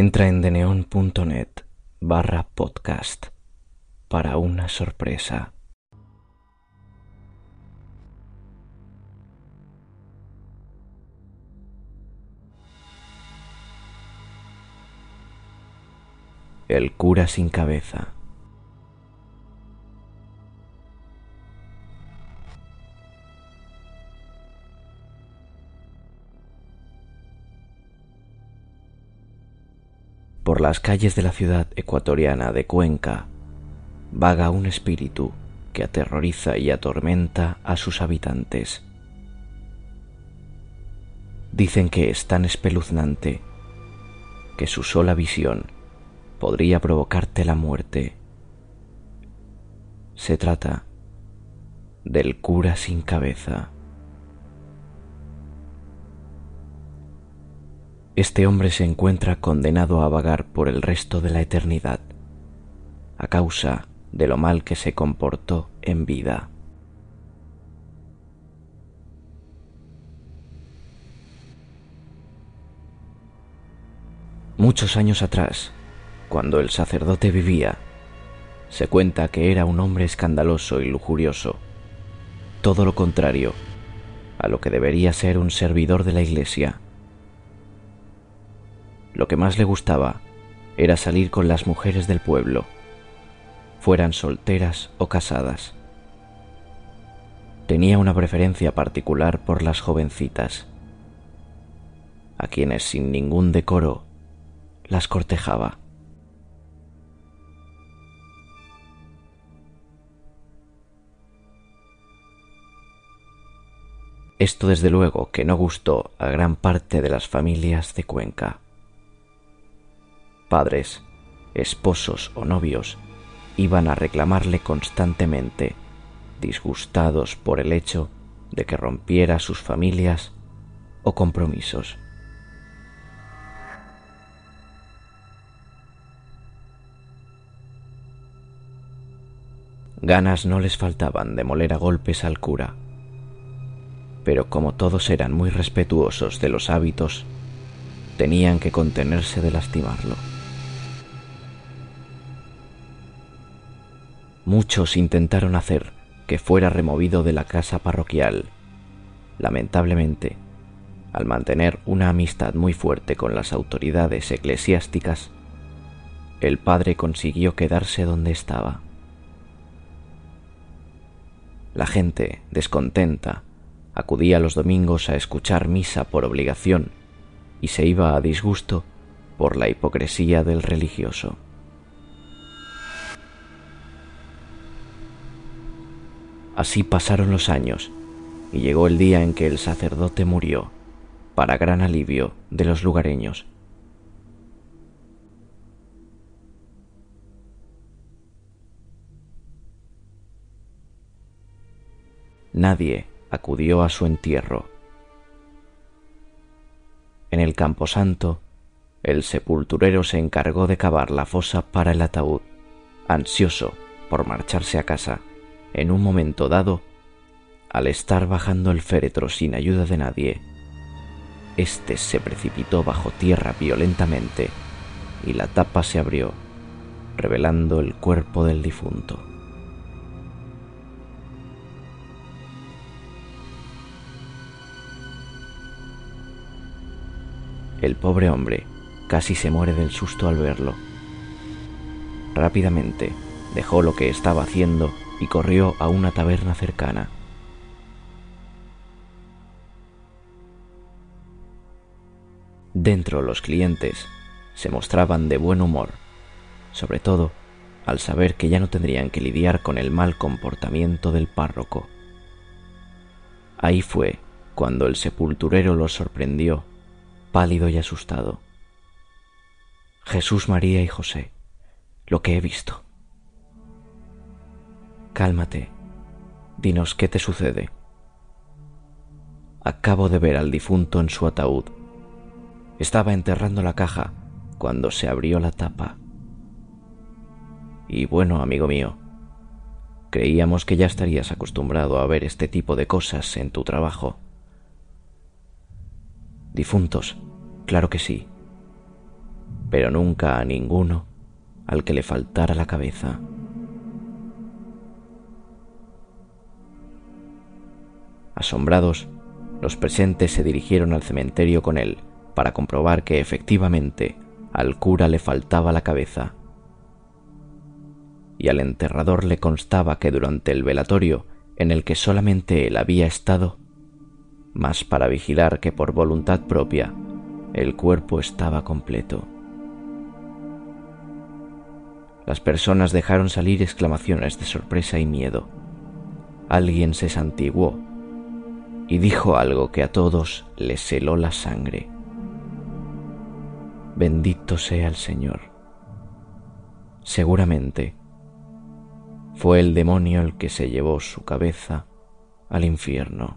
Entra en deneon.net barra podcast para una sorpresa. El cura sin cabeza. Por las calles de la ciudad ecuatoriana de Cuenca vaga un espíritu que aterroriza y atormenta a sus habitantes. Dicen que es tan espeluznante que su sola visión podría provocarte la muerte. Se trata del cura sin cabeza. Este hombre se encuentra condenado a vagar por el resto de la eternidad, a causa de lo mal que se comportó en vida. Muchos años atrás, cuando el sacerdote vivía, se cuenta que era un hombre escandaloso y lujurioso, todo lo contrario a lo que debería ser un servidor de la iglesia. Lo que más le gustaba era salir con las mujeres del pueblo, fueran solteras o casadas. Tenía una preferencia particular por las jovencitas, a quienes sin ningún decoro las cortejaba. Esto desde luego que no gustó a gran parte de las familias de Cuenca padres, esposos o novios iban a reclamarle constantemente, disgustados por el hecho de que rompiera sus familias o compromisos. Ganas no les faltaban de moler a golpes al cura, pero como todos eran muy respetuosos de los hábitos, tenían que contenerse de lastimarlo. Muchos intentaron hacer que fuera removido de la casa parroquial. Lamentablemente, al mantener una amistad muy fuerte con las autoridades eclesiásticas, el padre consiguió quedarse donde estaba. La gente, descontenta, acudía los domingos a escuchar misa por obligación y se iba a disgusto por la hipocresía del religioso. Así pasaron los años y llegó el día en que el sacerdote murió, para gran alivio de los lugareños. Nadie acudió a su entierro. En el camposanto, el sepulturero se encargó de cavar la fosa para el ataúd, ansioso por marcharse a casa en un momento dado, al estar bajando el féretro sin ayuda de nadie, éste se precipitó bajo tierra violentamente y la tapa se abrió, revelando el cuerpo del difunto. El pobre hombre casi se muere del susto al verlo. Rápidamente dejó lo que estaba haciendo y corrió a una taberna cercana. Dentro los clientes se mostraban de buen humor, sobre todo al saber que ya no tendrían que lidiar con el mal comportamiento del párroco. Ahí fue cuando el sepulturero los sorprendió, pálido y asustado. Jesús, María y José, lo que he visto. Cálmate. Dinos qué te sucede. Acabo de ver al difunto en su ataúd. Estaba enterrando la caja cuando se abrió la tapa. Y bueno, amigo mío, creíamos que ya estarías acostumbrado a ver este tipo de cosas en tu trabajo. Difuntos, claro que sí. pero nunca a ninguno al que le faltara la cabeza. Asombrados, los presentes se dirigieron al cementerio con él para comprobar que efectivamente al cura le faltaba la cabeza. Y al enterrador le constaba que durante el velatorio en el que solamente él había estado, más para vigilar que por voluntad propia, el cuerpo estaba completo. Las personas dejaron salir exclamaciones de sorpresa y miedo. Alguien se santiguó y dijo algo que a todos les heló la sangre. Bendito sea el Señor. Seguramente fue el demonio el que se llevó su cabeza al infierno.